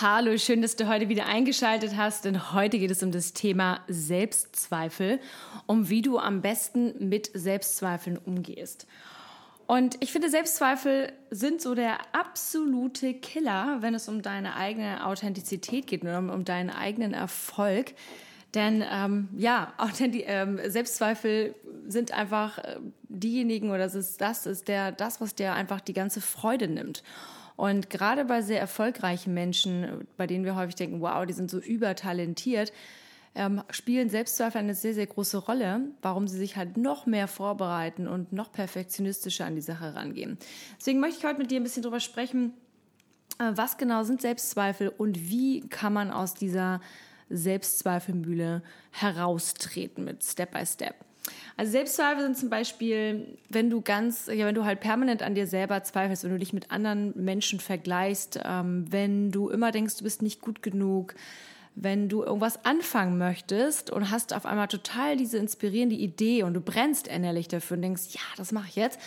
Hallo, schön, dass du heute wieder eingeschaltet hast, denn heute geht es um das Thema Selbstzweifel, um wie du am besten mit Selbstzweifeln umgehst. Und ich finde, Selbstzweifel sind so der absolute Killer, wenn es um deine eigene Authentizität geht und um, um deinen eigenen Erfolg. Denn ähm, ja, Authenti ähm, Selbstzweifel sind einfach äh, diejenigen oder das ist das ist der das, was dir einfach die ganze Freude nimmt. Und gerade bei sehr erfolgreichen Menschen, bei denen wir häufig denken, wow, die sind so übertalentiert, ähm, spielen Selbstzweifel eine sehr, sehr große Rolle, warum sie sich halt noch mehr vorbereiten und noch perfektionistischer an die Sache rangehen. Deswegen möchte ich heute mit dir ein bisschen drüber sprechen, äh, was genau sind Selbstzweifel und wie kann man aus dieser Selbstzweifelmühle heraustreten mit Step by Step. Also Selbstzweifel sind zum Beispiel, wenn du ganz, ja, wenn du halt permanent an dir selber zweifelst, wenn du dich mit anderen Menschen vergleichst, ähm, wenn du immer denkst, du bist nicht gut genug, wenn du irgendwas anfangen möchtest und hast auf einmal total diese inspirierende Idee und du brennst innerlich dafür und denkst, ja, das mache ich jetzt.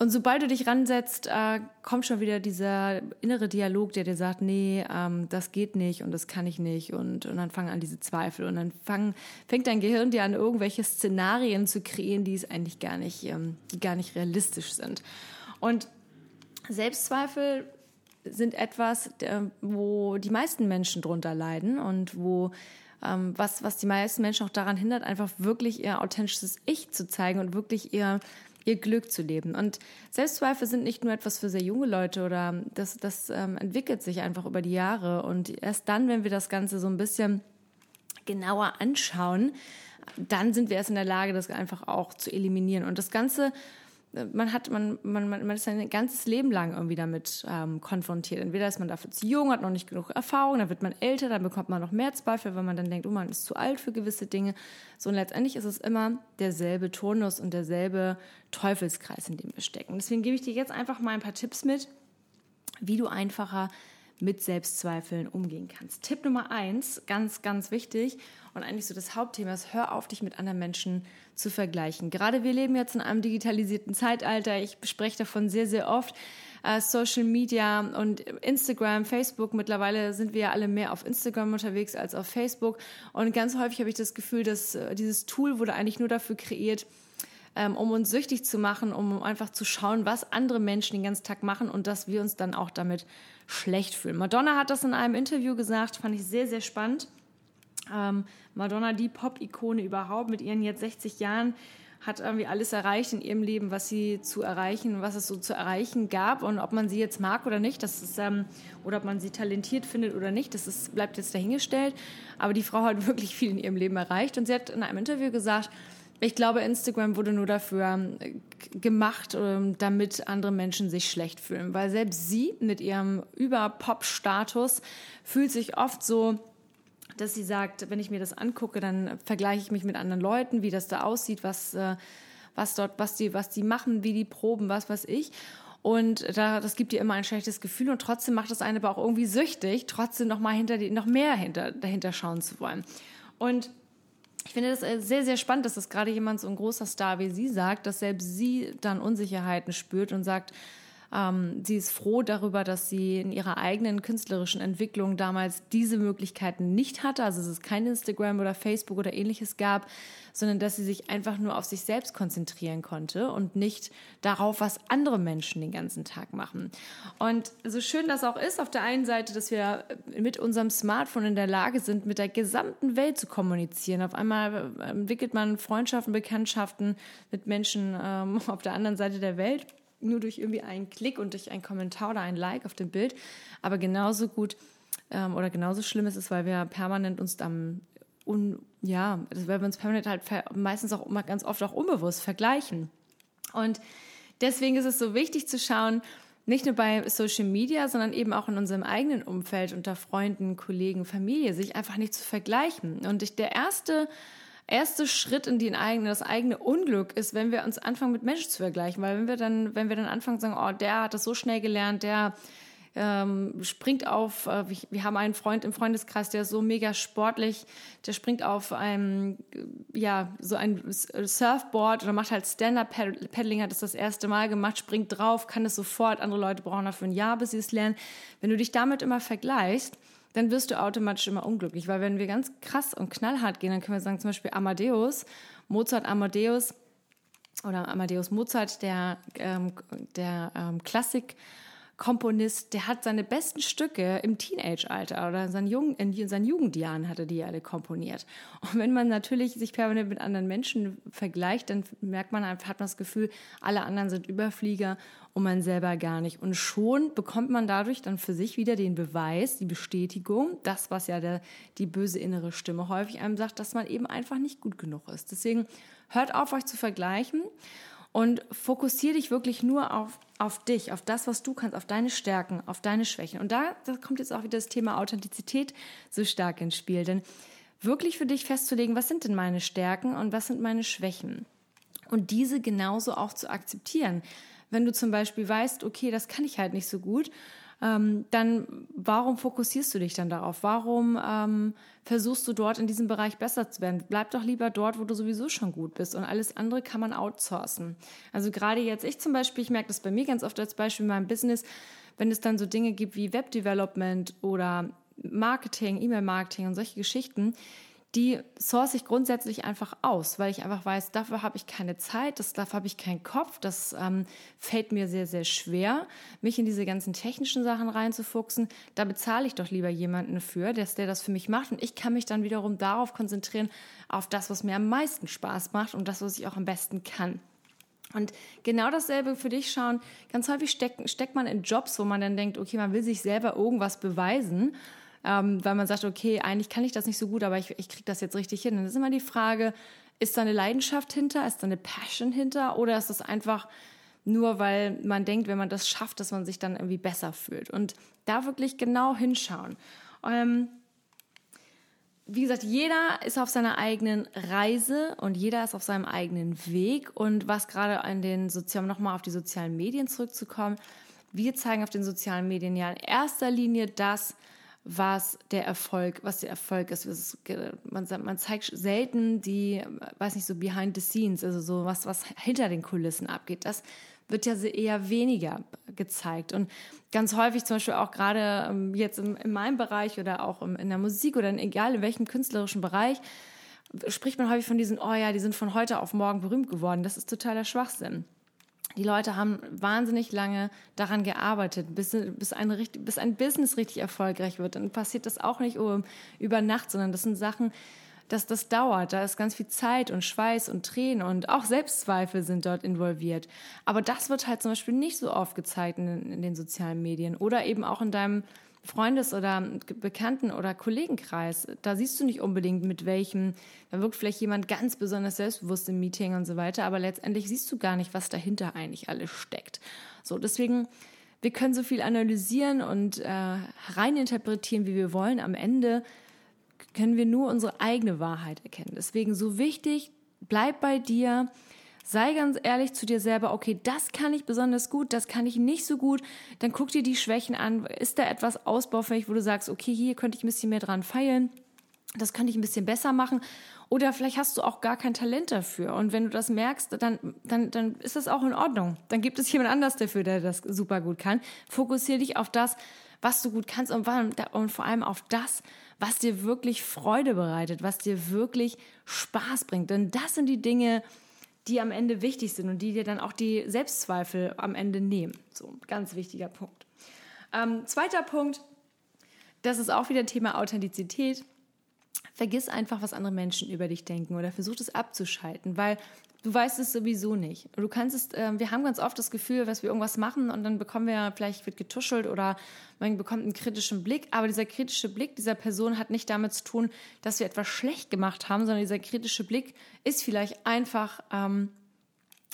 Und sobald du dich ransetzt, äh, kommt schon wieder dieser innere Dialog, der dir sagt, nee, ähm, das geht nicht und das kann ich nicht. Und, und dann fangen an diese Zweifel. Und dann fang, fängt dein Gehirn dir an, irgendwelche Szenarien zu kreieren, die es eigentlich gar nicht, ähm, die gar nicht realistisch sind. Und Selbstzweifel sind etwas, wo die meisten Menschen drunter leiden und wo ähm, was, was die meisten Menschen auch daran hindert, einfach wirklich ihr authentisches Ich zu zeigen und wirklich ihr ihr Glück zu leben. Und Selbstzweifel sind nicht nur etwas für sehr junge Leute oder das, das ähm, entwickelt sich einfach über die Jahre. Und erst dann, wenn wir das Ganze so ein bisschen genauer anschauen, dann sind wir erst in der Lage, das einfach auch zu eliminieren. Und das Ganze man hat, man, man, man ist sein ganzes Leben lang irgendwie damit ähm, konfrontiert. Entweder ist man dafür zu jung, hat noch nicht genug Erfahrung, dann wird man älter, dann bekommt man noch mehr Zweifel, weil man dann denkt, oh, man ist zu alt für gewisse Dinge. So und letztendlich ist es immer derselbe Turnus und derselbe Teufelskreis, in dem wir stecken. Deswegen gebe ich dir jetzt einfach mal ein paar Tipps mit, wie du einfacher mit Selbstzweifeln umgehen kannst. Tipp Nummer eins, ganz, ganz wichtig und eigentlich so das Hauptthema ist, hör auf, dich mit anderen Menschen zu vergleichen. Gerade wir leben jetzt in einem digitalisierten Zeitalter. Ich spreche davon sehr, sehr oft. Uh, Social Media und Instagram, Facebook. Mittlerweile sind wir ja alle mehr auf Instagram unterwegs als auf Facebook. Und ganz häufig habe ich das Gefühl, dass uh, dieses Tool wurde eigentlich nur dafür kreiert, ähm, um uns süchtig zu machen, um einfach zu schauen, was andere Menschen den ganzen Tag machen und dass wir uns dann auch damit schlecht fühlen. Madonna hat das in einem Interview gesagt, fand ich sehr, sehr spannend. Ähm, Madonna, die Pop-Ikone überhaupt, mit ihren jetzt 60 Jahren, hat irgendwie alles erreicht in ihrem Leben, was sie zu erreichen, was es so zu erreichen gab. Und ob man sie jetzt mag oder nicht, das ist, ähm, oder ob man sie talentiert findet oder nicht, das ist, bleibt jetzt dahingestellt. Aber die Frau hat wirklich viel in ihrem Leben erreicht. Und sie hat in einem Interview gesagt, ich glaube, Instagram wurde nur dafür ähm, gemacht, ähm, damit andere Menschen sich schlecht fühlen. Weil selbst sie mit ihrem Über-Pop-Status fühlt sich oft so, dass sie sagt, wenn ich mir das angucke, dann vergleiche ich mich mit anderen Leuten, wie das da aussieht, was, äh, was dort, was die, was die machen, wie die proben, was weiß ich. Und da, das gibt dir immer ein schlechtes Gefühl und trotzdem macht es einen aber auch irgendwie süchtig, trotzdem noch hinter die, noch mehr hinter, dahinter schauen zu wollen. Und ich finde das äh, sehr, sehr spannend, dass das gerade jemand so ein großer Star wie sie sagt, dass selbst sie dann Unsicherheiten spürt und sagt, ähm, sie ist froh darüber, dass sie in ihrer eigenen künstlerischen Entwicklung damals diese Möglichkeiten nicht hatte, also dass es kein Instagram oder Facebook oder ähnliches gab, sondern dass sie sich einfach nur auf sich selbst konzentrieren konnte und nicht darauf, was andere Menschen den ganzen Tag machen. Und so schön das auch ist, auf der einen Seite, dass wir mit unserem Smartphone in der Lage sind, mit der gesamten Welt zu kommunizieren. Auf einmal entwickelt man Freundschaften, Bekanntschaften mit Menschen ähm, auf der anderen Seite der Welt nur durch irgendwie einen Klick und durch einen Kommentar oder ein Like auf dem Bild. Aber genauso gut ähm, oder genauso schlimm ist es, weil wir permanent uns dann un, ja, weil wir uns permanent halt meistens auch ganz oft auch unbewusst vergleichen. Und deswegen ist es so wichtig zu schauen, nicht nur bei Social Media, sondern eben auch in unserem eigenen Umfeld, unter Freunden, Kollegen, Familie, sich einfach nicht zu vergleichen. Und ich, der erste, erste Schritt in, die eigene, das eigene Unglück ist, wenn wir uns anfangen, mit Menschen zu vergleichen. Weil wenn wir dann, wenn wir dann anfangen zu sagen, oh, der hat das so schnell gelernt, der ähm, springt auf, äh, wir haben einen Freund im Freundeskreis, der ist so mega sportlich, der springt auf einem, ja, so ein Surfboard oder macht halt Stand-Up-Paddling, hat es das erste Mal gemacht, springt drauf, kann es sofort, andere Leute brauchen dafür ein Jahr, bis sie es lernen. Wenn du dich damit immer vergleichst, dann wirst du automatisch immer unglücklich, weil wenn wir ganz krass und knallhart gehen, dann können wir sagen, zum Beispiel Amadeus, Mozart Amadeus oder Amadeus Mozart, der, ähm, der ähm, Klassik, Komponist, der hat seine besten Stücke im Teenage-Alter oder in seinen, Jungen, in seinen Jugendjahren hatte die alle komponiert. Und wenn man natürlich sich permanent mit anderen Menschen vergleicht, dann merkt man einfach, hat man das Gefühl, alle anderen sind Überflieger und man selber gar nicht. Und schon bekommt man dadurch dann für sich wieder den Beweis, die Bestätigung, das, was ja der, die böse innere Stimme häufig einem sagt, dass man eben einfach nicht gut genug ist. Deswegen hört auf, euch zu vergleichen und fokussiere dich wirklich nur auf, auf dich, auf das, was du kannst, auf deine Stärken, auf deine Schwächen. Und da, da kommt jetzt auch wieder das Thema Authentizität so stark ins Spiel. Denn wirklich für dich festzulegen, was sind denn meine Stärken und was sind meine Schwächen? Und diese genauso auch zu akzeptieren. Wenn du zum Beispiel weißt, okay, das kann ich halt nicht so gut, ähm, dann warum fokussierst du dich dann darauf? Warum ähm, versuchst du dort in diesem Bereich besser zu werden? Bleib doch lieber dort, wo du sowieso schon gut bist und alles andere kann man outsourcen. Also gerade jetzt, ich zum Beispiel, ich merke das bei mir ganz oft als Beispiel in meinem Business, wenn es dann so Dinge gibt wie Webdevelopment oder Marketing, E-Mail-Marketing und solche Geschichten, die source ich grundsätzlich einfach aus, weil ich einfach weiß, dafür habe ich keine Zeit, das, dafür habe ich keinen Kopf, das ähm, fällt mir sehr, sehr schwer, mich in diese ganzen technischen Sachen reinzufuchsen. Da bezahle ich doch lieber jemanden für, der, der das für mich macht und ich kann mich dann wiederum darauf konzentrieren, auf das, was mir am meisten Spaß macht und das, was ich auch am besten kann. Und genau dasselbe für dich schauen. Ganz häufig steckt, steckt man in Jobs, wo man dann denkt, okay, man will sich selber irgendwas beweisen ähm, weil man sagt, okay, eigentlich kann ich das nicht so gut, aber ich, ich kriege das jetzt richtig hin. Das ist immer die Frage, ist da eine Leidenschaft hinter, ist da eine Passion hinter oder ist das einfach nur, weil man denkt, wenn man das schafft, dass man sich dann irgendwie besser fühlt. Und da wirklich genau hinschauen. Ähm, wie gesagt, jeder ist auf seiner eigenen Reise und jeder ist auf seinem eigenen Weg. Und was gerade an den sozialen, nochmal auf die sozialen Medien zurückzukommen, wir zeigen auf den sozialen Medien ja in erster Linie das, was der Erfolg, was der Erfolg ist. Man, man zeigt selten die, weiß nicht, so behind the scenes, also so was, was hinter den Kulissen abgeht. Das wird ja eher weniger gezeigt. Und ganz häufig, zum Beispiel auch gerade ähm, jetzt in, in meinem Bereich oder auch in der Musik oder in, egal in welchem künstlerischen Bereich, spricht man häufig von diesen, oh ja, die sind von heute auf morgen berühmt geworden. Das ist totaler Schwachsinn. Die Leute haben wahnsinnig lange daran gearbeitet, bis, bis, ein, bis ein Business richtig erfolgreich wird. Dann passiert das auch nicht über Nacht, sondern das sind Sachen, dass das dauert. Da ist ganz viel Zeit und Schweiß und Tränen und auch Selbstzweifel sind dort involviert. Aber das wird halt zum Beispiel nicht so oft gezeigt in, in den sozialen Medien oder eben auch in deinem Freundes- oder Bekannten- oder Kollegenkreis. Da siehst du nicht unbedingt, mit welchem, da wirkt vielleicht jemand ganz besonders selbstbewusst im Meeting und so weiter, aber letztendlich siehst du gar nicht, was dahinter eigentlich alles steckt. So, deswegen, wir können so viel analysieren und äh, reininterpretieren, wie wir wollen. Am Ende können wir nur unsere eigene Wahrheit erkennen. Deswegen so wichtig, bleib bei dir, Sei ganz ehrlich zu dir selber, okay, das kann ich besonders gut, das kann ich nicht so gut. Dann guck dir die Schwächen an. Ist da etwas ausbaufähig, wo du sagst, okay, hier könnte ich ein bisschen mehr dran feilen. Das könnte ich ein bisschen besser machen. Oder vielleicht hast du auch gar kein Talent dafür. Und wenn du das merkst, dann, dann, dann ist das auch in Ordnung. Dann gibt es jemand anders dafür, der das super gut kann. Fokussiere dich auf das, was du gut kannst und, und vor allem auf das, was dir wirklich Freude bereitet, was dir wirklich Spaß bringt. Denn das sind die Dinge, die am Ende wichtig sind und die dir dann auch die Selbstzweifel am Ende nehmen. So, ganz wichtiger Punkt. Ähm, zweiter Punkt, das ist auch wieder Thema Authentizität. Vergiss einfach, was andere Menschen über dich denken oder versuch es abzuschalten, weil Du weißt es sowieso nicht. Du kannst es, äh, wir haben ganz oft das Gefühl, dass wir irgendwas machen und dann bekommen wir, vielleicht wird getuschelt oder man bekommt einen kritischen Blick. Aber dieser kritische Blick dieser Person hat nicht damit zu tun, dass wir etwas schlecht gemacht haben, sondern dieser kritische Blick ist vielleicht einfach ähm,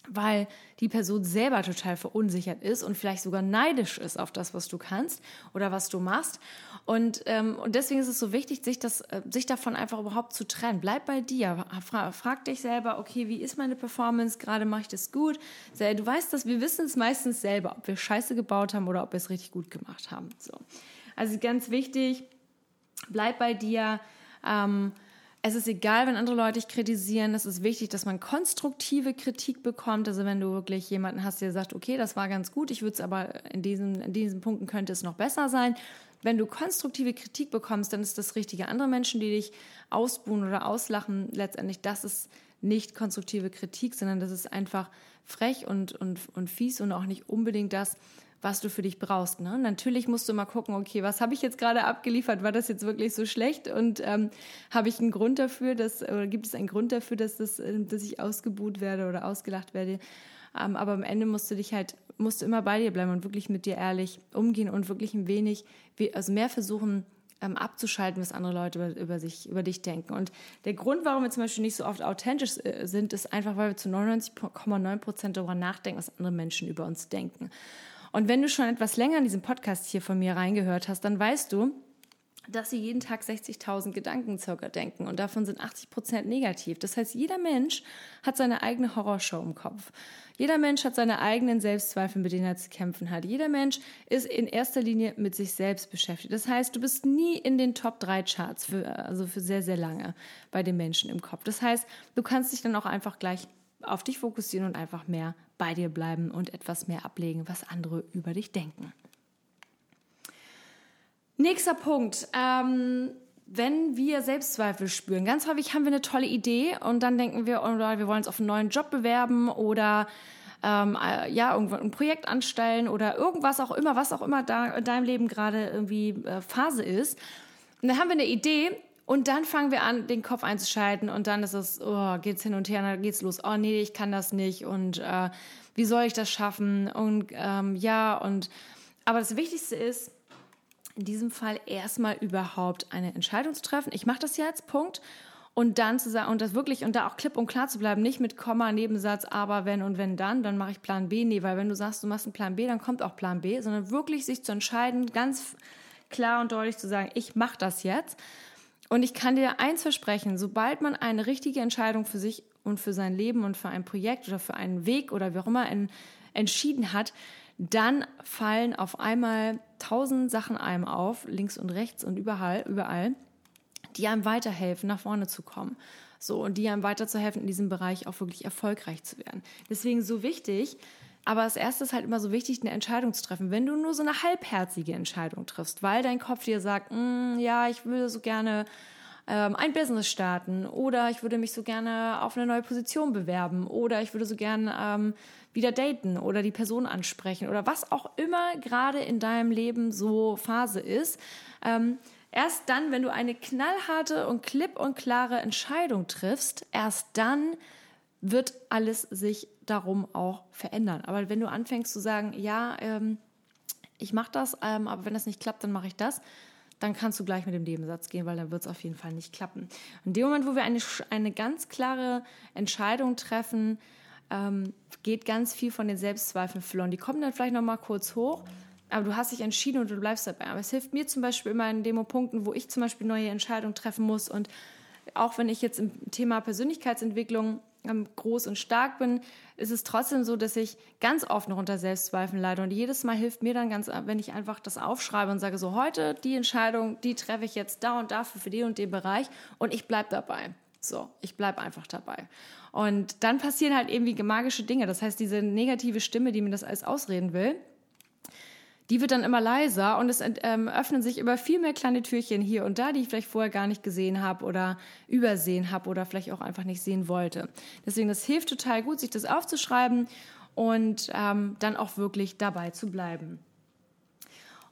weil die Person selber total verunsichert ist und vielleicht sogar neidisch ist auf das, was du kannst oder was du machst. Und, ähm, und deswegen ist es so wichtig, sich, das, äh, sich davon einfach überhaupt zu trennen. Bleib bei dir. Fra frag dich selber, okay, wie ist meine Performance? Gerade mache ich das gut. Du weißt dass wir wissen es meistens selber, ob wir Scheiße gebaut haben oder ob wir es richtig gut gemacht haben. So. Also ganz wichtig, bleib bei dir. Ähm, es ist egal, wenn andere Leute dich kritisieren. Es ist wichtig, dass man konstruktive Kritik bekommt. Also wenn du wirklich jemanden hast, der sagt, okay, das war ganz gut, ich würde es aber in diesen, in diesen Punkten könnte es noch besser sein. Wenn du konstruktive Kritik bekommst, dann ist das Richtige. Andere Menschen, die dich ausbuhen oder auslachen, letztendlich, das ist nicht konstruktive Kritik, sondern das ist einfach frech und, und, und fies und auch nicht unbedingt das, was du für dich brauchst. Ne? Natürlich musst du mal gucken, okay, was habe ich jetzt gerade abgeliefert? War das jetzt wirklich so schlecht? Und ähm, habe ich einen Grund dafür, dass, oder gibt es einen Grund dafür, dass, das, äh, dass ich ausgebuht werde oder ausgelacht werde? Ähm, aber am Ende musst du dich halt, musst du immer bei dir bleiben und wirklich mit dir ehrlich umgehen und wirklich ein wenig, also mehr versuchen, ähm, abzuschalten, was andere Leute über, über, sich, über dich denken. Und der Grund, warum wir zum Beispiel nicht so oft authentisch äh, sind, ist einfach, weil wir zu 99,9 Prozent darüber nachdenken, was andere Menschen über uns denken. Und wenn du schon etwas länger in diesem Podcast hier von mir reingehört hast, dann weißt du, dass sie jeden Tag 60.000 Gedanken circa denken und davon sind 80 Prozent negativ. Das heißt, jeder Mensch hat seine eigene Horrorshow im Kopf. Jeder Mensch hat seine eigenen Selbstzweifel, mit denen er zu kämpfen hat. Jeder Mensch ist in erster Linie mit sich selbst beschäftigt. Das heißt, du bist nie in den Top 3 Charts, für, also für sehr, sehr lange bei den Menschen im Kopf. Das heißt, du kannst dich dann auch einfach gleich auf dich fokussieren und einfach mehr bei dir bleiben und etwas mehr ablegen, was andere über dich denken. Nächster Punkt. Ähm, wenn wir Selbstzweifel spüren, ganz häufig haben wir eine tolle Idee und dann denken wir, oder wir wollen uns auf einen neuen Job bewerben oder ähm, äh, ja, irgendwo ein Projekt anstellen oder irgendwas auch immer, was auch immer da in deinem Leben gerade irgendwie äh, Phase ist. Und dann haben wir eine Idee und dann fangen wir an, den Kopf einzuschalten und dann ist es, oh, geht's hin und her, dann geht's los. Oh nee, ich kann das nicht und äh, wie soll ich das schaffen? Und ähm, ja, und aber das Wichtigste ist, in diesem Fall erstmal überhaupt eine Entscheidung zu treffen. Ich mache das jetzt, Punkt. Und dann zu sagen, und das wirklich, und da auch klipp und klar zu bleiben, nicht mit Komma, Nebensatz, aber wenn und wenn dann, dann mache ich Plan B. Nee, weil wenn du sagst, du machst einen Plan B, dann kommt auch Plan B, sondern wirklich sich zu entscheiden, ganz klar und deutlich zu sagen, ich mache das jetzt und ich kann dir eins versprechen, sobald man eine richtige Entscheidung für sich und für sein Leben und für ein Projekt oder für einen Weg oder wie auch immer entschieden hat, dann fallen auf einmal tausend Sachen einem auf, links und rechts und überall, überall, die einem weiterhelfen, nach vorne zu kommen. So, und die einem weiterzuhelfen, in diesem Bereich auch wirklich erfolgreich zu werden. Deswegen so wichtig, aber als erstes halt immer so wichtig, eine Entscheidung zu treffen. Wenn du nur so eine halbherzige Entscheidung triffst, weil dein Kopf dir sagt, mm, ja, ich würde so gerne ähm, ein Business starten oder ich würde mich so gerne auf eine neue Position bewerben oder ich würde so gerne ähm, wieder daten oder die Person ansprechen oder was auch immer gerade in deinem Leben so Phase ist. Ähm, erst dann, wenn du eine knallharte und klipp und klare Entscheidung triffst, erst dann wird alles sich darum auch verändern. Aber wenn du anfängst zu sagen, ja, ähm, ich mache das, ähm, aber wenn das nicht klappt, dann mache ich das, dann kannst du gleich mit dem Nebensatz gehen, weil dann wird es auf jeden Fall nicht klappen. In dem Moment, wo wir eine, eine ganz klare Entscheidung treffen, ähm, geht ganz viel von den Selbstzweifeln verloren. Die kommen dann vielleicht noch mal kurz hoch, aber du hast dich entschieden und du bleibst dabei. Aber es hilft mir zum Beispiel immer in Demopunkten, wo ich zum Beispiel neue Entscheidungen treffen muss und auch wenn ich jetzt im Thema Persönlichkeitsentwicklung groß und stark bin, ist es trotzdem so, dass ich ganz oft noch unter Selbstzweifeln leide. Und jedes Mal hilft mir dann ganz, wenn ich einfach das aufschreibe und sage, so heute die Entscheidung, die treffe ich jetzt da und dafür für den und den Bereich und ich bleibe dabei. So, ich bleibe einfach dabei. Und dann passieren halt irgendwie magische Dinge. Das heißt, diese negative Stimme, die mir das alles ausreden will, die wird dann immer leiser und es ähm, öffnen sich immer viel mehr kleine Türchen hier und da, die ich vielleicht vorher gar nicht gesehen habe oder übersehen habe oder vielleicht auch einfach nicht sehen wollte. Deswegen, das hilft total gut, sich das aufzuschreiben und ähm, dann auch wirklich dabei zu bleiben.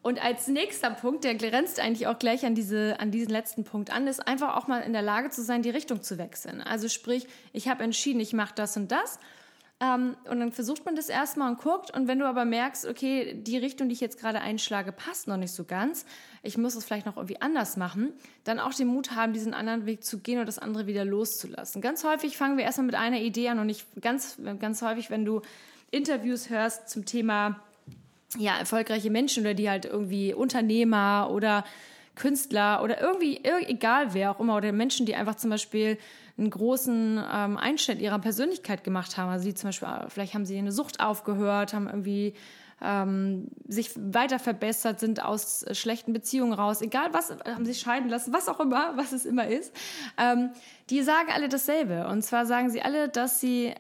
Und als nächster Punkt, der grenzt eigentlich auch gleich an, diese, an diesen letzten Punkt an, ist einfach auch mal in der Lage zu sein, die Richtung zu wechseln. Also sprich, ich habe entschieden, ich mache das und das Ähm, und dann versucht man das erstmal und guckt. Und wenn du aber merkst, okay, die Richtung, die ich jetzt gerade einschlage, passt noch nicht so ganz, ich muss es vielleicht noch irgendwie anders machen, dann auch den Mut haben, diesen anderen Weg zu gehen und das andere wieder loszulassen. Ganz häufig fangen wir erstmal mit einer Idee an und nicht ganz, ganz häufig, wenn du Interviews hörst zum Thema ja, erfolgreiche Menschen oder die halt irgendwie Unternehmer oder Künstler oder irgendwie, egal wer auch immer, oder Menschen, die einfach zum Beispiel einen großen ähm, Einschnitt ihrer Persönlichkeit gemacht haben. Also sie zum Beispiel, äh, vielleicht haben sie eine Sucht aufgehört, haben irgendwie ähm, sich weiter verbessert, sind aus äh, schlechten Beziehungen raus, egal was, haben sich scheiden lassen, was auch immer, was es immer ist. Ähm, die sagen alle dasselbe. Und zwar sagen sie alle, dass sie,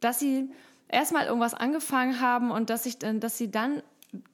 dass sie erstmal irgendwas angefangen haben und dass, ich, dass sie dann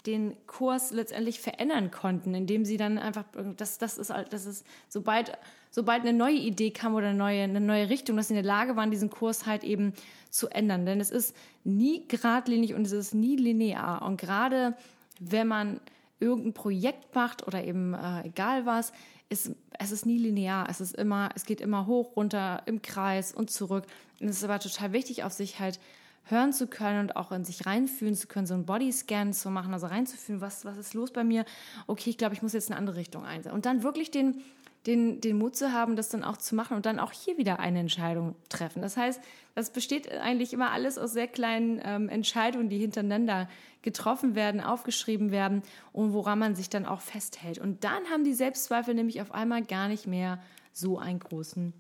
den Kurs letztendlich verändern konnten, indem sie dann einfach, das, das ist, das ist, sobald, sobald eine neue Idee kam oder eine neue, eine neue Richtung, dass sie in der Lage waren, diesen Kurs halt eben zu ändern. Denn es ist nie geradlinig und es ist nie linear. Und gerade wenn man irgendein Projekt macht oder eben äh, egal was, ist, es ist nie linear. Es ist immer, es geht immer hoch, runter, im Kreis und zurück. Und es ist aber total wichtig, auf sich halt hören zu können und auch in sich reinfühlen zu können, so einen Bodyscan zu machen, also reinzufühlen, was, was ist los bei mir? Okay, ich glaube, ich muss jetzt eine andere Richtung einsetzen. Und dann wirklich den, den, den Mut zu haben, das dann auch zu machen und dann auch hier wieder eine Entscheidung treffen. Das heißt, das besteht eigentlich immer alles aus sehr kleinen ähm, Entscheidungen, die hintereinander getroffen werden, aufgeschrieben werden und woran man sich dann auch festhält. Und dann haben die Selbstzweifel nämlich auf einmal gar nicht mehr so einen großen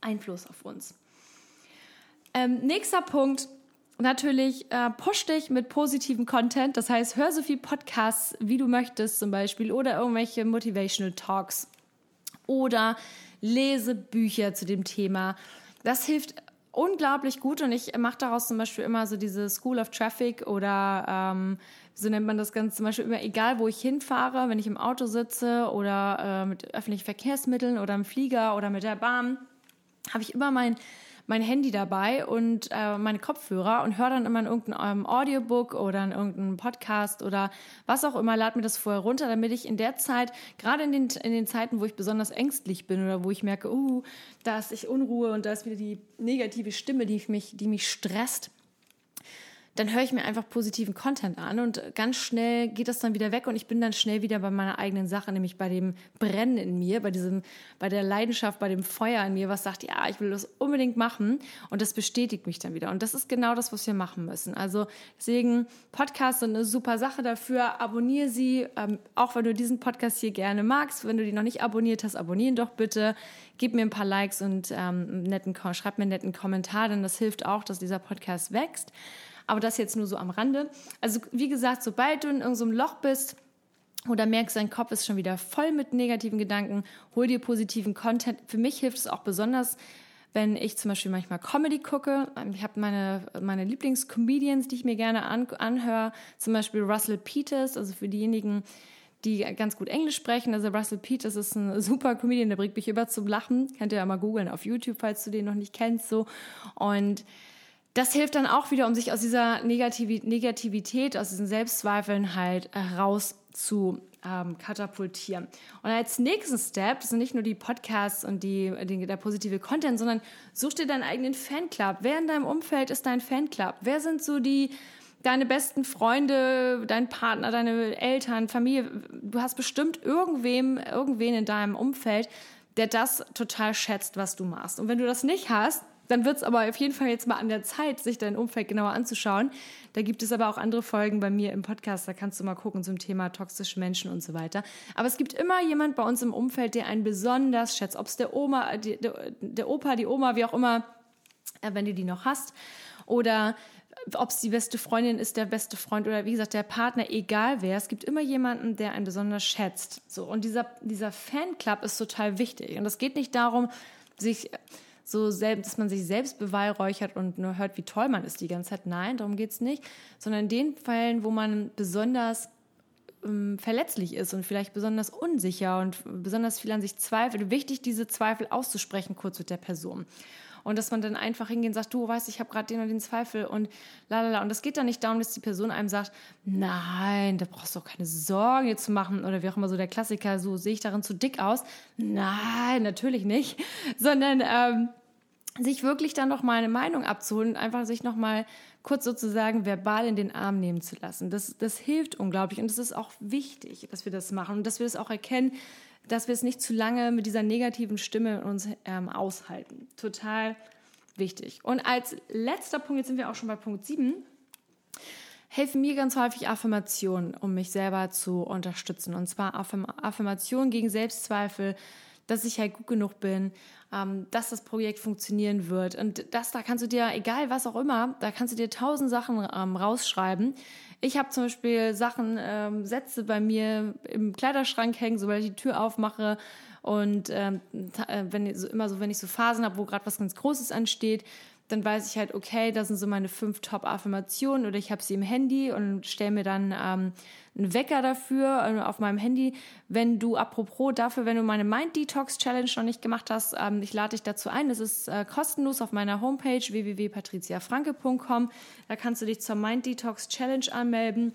Einfluss auf uns. Ähm, nächster Punkt, natürlich äh, push dich mit positivem Content. Das heißt, hör so viel Podcasts, wie du möchtest zum Beispiel oder irgendwelche Motivational Talks oder lese Bücher zu dem Thema. Das hilft unglaublich gut und ich mache daraus zum Beispiel immer so diese School of Traffic oder ähm, so nennt man das Ganze zum Beispiel immer, egal wo ich hinfahre, wenn ich im Auto sitze oder äh, mit öffentlichen Verkehrsmitteln oder im Flieger oder mit der Bahn, habe ich immer mein mein Handy dabei und äh, meine Kopfhörer und höre dann immer in irgendein ähm, Audiobook oder in irgendeinem Podcast oder was auch immer, lade mir das vorher runter, damit ich in der Zeit, gerade in den, in den Zeiten, wo ich besonders ängstlich bin oder wo ich merke, uh, da ist ich Unruhe und da ist wieder die negative Stimme, die mich, die mich stresst, dann höre ich mir einfach positiven Content an und ganz schnell geht das dann wieder weg und ich bin dann schnell wieder bei meiner eigenen Sache, nämlich bei dem Brennen in mir, bei diesem, bei der Leidenschaft, bei dem Feuer in mir, was sagt, ja, ich will das unbedingt machen und das bestätigt mich dann wieder. Und das ist genau das, was wir machen müssen. Also deswegen Podcasts sind eine super Sache dafür. Abonniere sie, ähm, auch wenn du diesen Podcast hier gerne magst. Wenn du die noch nicht abonniert hast, abonnieren doch bitte. Gib mir ein paar Likes und ähm, netten, schreib mir einen netten Kommentar, denn das hilft auch, dass dieser Podcast wächst. Aber das jetzt nur so am Rande. Also wie gesagt, sobald du in irgendeinem Loch bist, oder merkst, dein Kopf ist schon wieder voll mit negativen Gedanken, hol dir positiven Content. Für mich hilft es auch besonders, wenn ich zum Beispiel manchmal Comedy gucke. Ich habe meine, meine Lieblingscomedians, die ich mir gerne an, anhöre. Zum Beispiel Russell Peters, also für diejenigen, die ganz gut Englisch sprechen. Also Russell Peters ist ein super Comedian, der bringt mich über zum Lachen. Könnt ihr ja mal googeln auf YouTube, falls du den noch nicht kennst. So. Und das hilft dann auch wieder, um sich aus dieser Negativität, aus diesen Selbstzweifeln halt raus zu ähm, katapultieren. Und als nächsten Step, das sind nicht nur die Podcasts und die, die, der positive Content, sondern such dir deinen eigenen Fanclub. Wer in deinem Umfeld ist dein Fanclub? Wer sind so die, deine besten Freunde, dein Partner, deine Eltern, Familie? Du hast bestimmt irgendwem, irgendwen in deinem Umfeld, der das total schätzt, was du machst. Und wenn du das nicht hast, dann wird es aber auf jeden Fall jetzt mal an der Zeit, sich dein Umfeld genauer anzuschauen. Da gibt es aber auch andere Folgen bei mir im Podcast, da kannst du mal gucken zum Thema toxische Menschen und so weiter. Aber es gibt immer jemand bei uns im Umfeld, der einen besonders schätzt, ob es der Oma, die, der, der Opa, die Oma, wie auch immer, äh, wenn du die noch hast, oder ob es die beste Freundin ist, der beste Freund oder wie gesagt der Partner, egal wer, es gibt immer jemanden, der einen besonders schätzt. So und dieser dieser Fanclub ist total wichtig und es geht nicht darum, sich so selbst, dass man sich selbst beweihräuchert und nur hört, wie toll man ist die ganze Zeit. Nein, darum geht's nicht. Sondern in den Fällen, wo man besonders ähm, verletzlich ist und vielleicht besonders unsicher und besonders viel an sich zweifelt, wichtig, diese Zweifel auszusprechen kurz mit der Person. Und dass man dann einfach hingehen sagt, du weißt, ich habe gerade den und den Zweifel und lalala. Und das geht dann nicht darum, dass die Person einem sagt, nein, da brauchst du auch keine Sorgen jetzt zu machen oder wie auch immer so der Klassiker, so sehe ich darin zu dick aus. Nein, natürlich nicht. Sondern ähm, sich wirklich dann noch mal eine Meinung abzuholen und einfach sich noch mal kurz sozusagen verbal in den Arm nehmen zu lassen. Das, das hilft unglaublich und es ist auch wichtig, dass wir das machen und dass wir das auch erkennen, dass wir es nicht zu lange mit dieser negativen Stimme uns ähm, aushalten. Total wichtig. Und als letzter Punkt, jetzt sind wir auch schon bei Punkt 7, helfen mir ganz häufig Affirmationen, um mich selber zu unterstützen. Und zwar Affirmationen gegen Selbstzweifel, dass ich halt gut genug bin, ähm, dass das Projekt funktionieren wird. Und das, da kannst du dir, egal was auch immer, da kannst du dir tausend Sachen ähm, rausschreiben. Ich habe zum Beispiel Sachen, ähm, Sätze bei mir im Kleiderschrank hängen, sobald ich die Tür aufmache. Und ähm, äh, wenn so, immer so, wenn ich so Phasen habe, wo gerade was ganz Großes ansteht, dann weiß ich halt, okay, das sind so meine fünf Top-Affirmationen oder ich habe sie im Handy und stelle mir dann ähm, einen Wecker dafür äh, auf meinem Handy. Wenn du, apropos dafür, wenn du meine Mind Detox Challenge noch nicht gemacht hast, ähm, ich lade dich dazu ein. Das ist äh, kostenlos auf meiner Homepage www.patriziafranke.com. Da kannst du dich zur Mind Detox Challenge anmelden.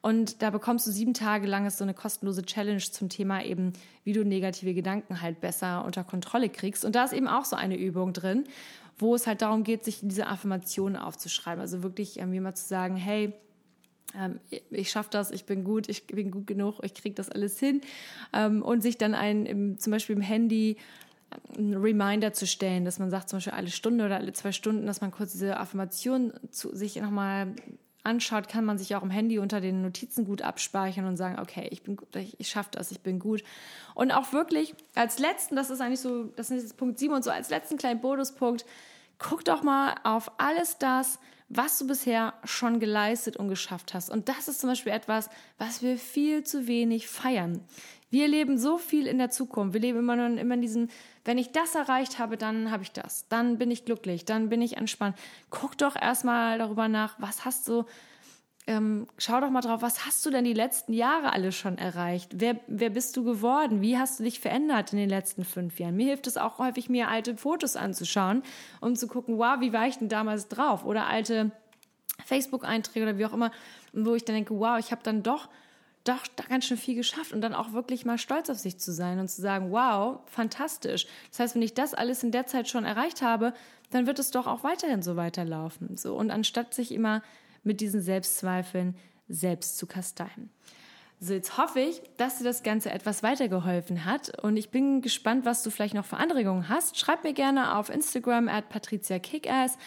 Und da bekommst du sieben Tage lang so eine kostenlose Challenge zum Thema eben, wie du negative Gedanken halt besser unter Kontrolle kriegst. Und da ist eben auch so eine Übung drin, wo es halt darum geht, sich diese Affirmationen aufzuschreiben. Also wirklich irgendwie mal zu sagen, hey, ähm, ich schaffe das, ich bin gut, ich bin gut genug, ich kriege das alles hin. Ähm, und sich dann ein, zum Beispiel im Handy einen Reminder zu stellen, dass man sagt, zum Beispiel alle Stunde oder alle zwei Stunden, dass man kurz diese Affirmation zu sich nochmal anschaut, kann man sich auch im Handy unter den Notizen gut abspeichern und sagen, okay, ich bin gut, ich, ich schaffe das, ich bin gut. Und auch wirklich als letzten, das ist eigentlich so, das ist Punkt 7 und so, als letzten kleinen Bonuspunkt, guck doch mal auf alles das, was du bisher schon geleistet und geschafft hast. Und das ist zum Beispiel etwas, was wir viel zu wenig feiern. Wir leben so viel in der Zukunft. Wir leben immer, nur, immer in diesem, wenn ich das erreicht habe, dann habe ich das. Dann bin ich glücklich, dann bin ich entspannt. Guck doch erstmal darüber nach, was hast du ähm, schau doch mal drauf, was hast du denn die letzten Jahre alles schon erreicht? Wer, wer bist du geworden? Wie hast du dich verändert in den letzten fünf Jahren? Mir hilft es auch häufig, mir alte Fotos anzuschauen, um zu gucken, wow, wie war ich denn damals drauf? Oder alte Facebook-Einträge oder wie auch immer, wo ich dann denke, wow, ich habe dann doch doch ganz schön viel geschafft und dann auch wirklich mal stolz auf sich zu sein und zu sagen, wow, fantastisch. Das heißt, wenn ich das alles in der Zeit schon erreicht habe, dann wird es doch auch weiterhin so weiterlaufen. So und anstatt sich immer mit diesen Selbstzweifeln selbst zu kasteien. So, jetzt hoffe ich, dass dir das Ganze etwas weitergeholfen hat und ich bin gespannt, was du vielleicht noch für Anregungen hast. Schreib mir gerne auf Instagram at patriziakickass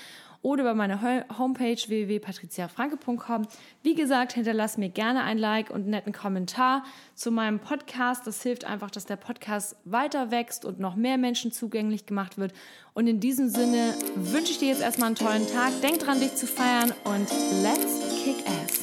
oder über meine Homepage www.patriziafranke.com. Wie gesagt, hinterlass mir gerne ein Like und einen netten Kommentar zu meinem Podcast. Das hilft einfach, dass der Podcast weiter wächst und noch mehr Menschen zugänglich gemacht wird. Und in diesem Sinne wünsche ich dir jetzt erstmal einen tollen Tag. Denk dran, dich zu feiern und let's kick ass.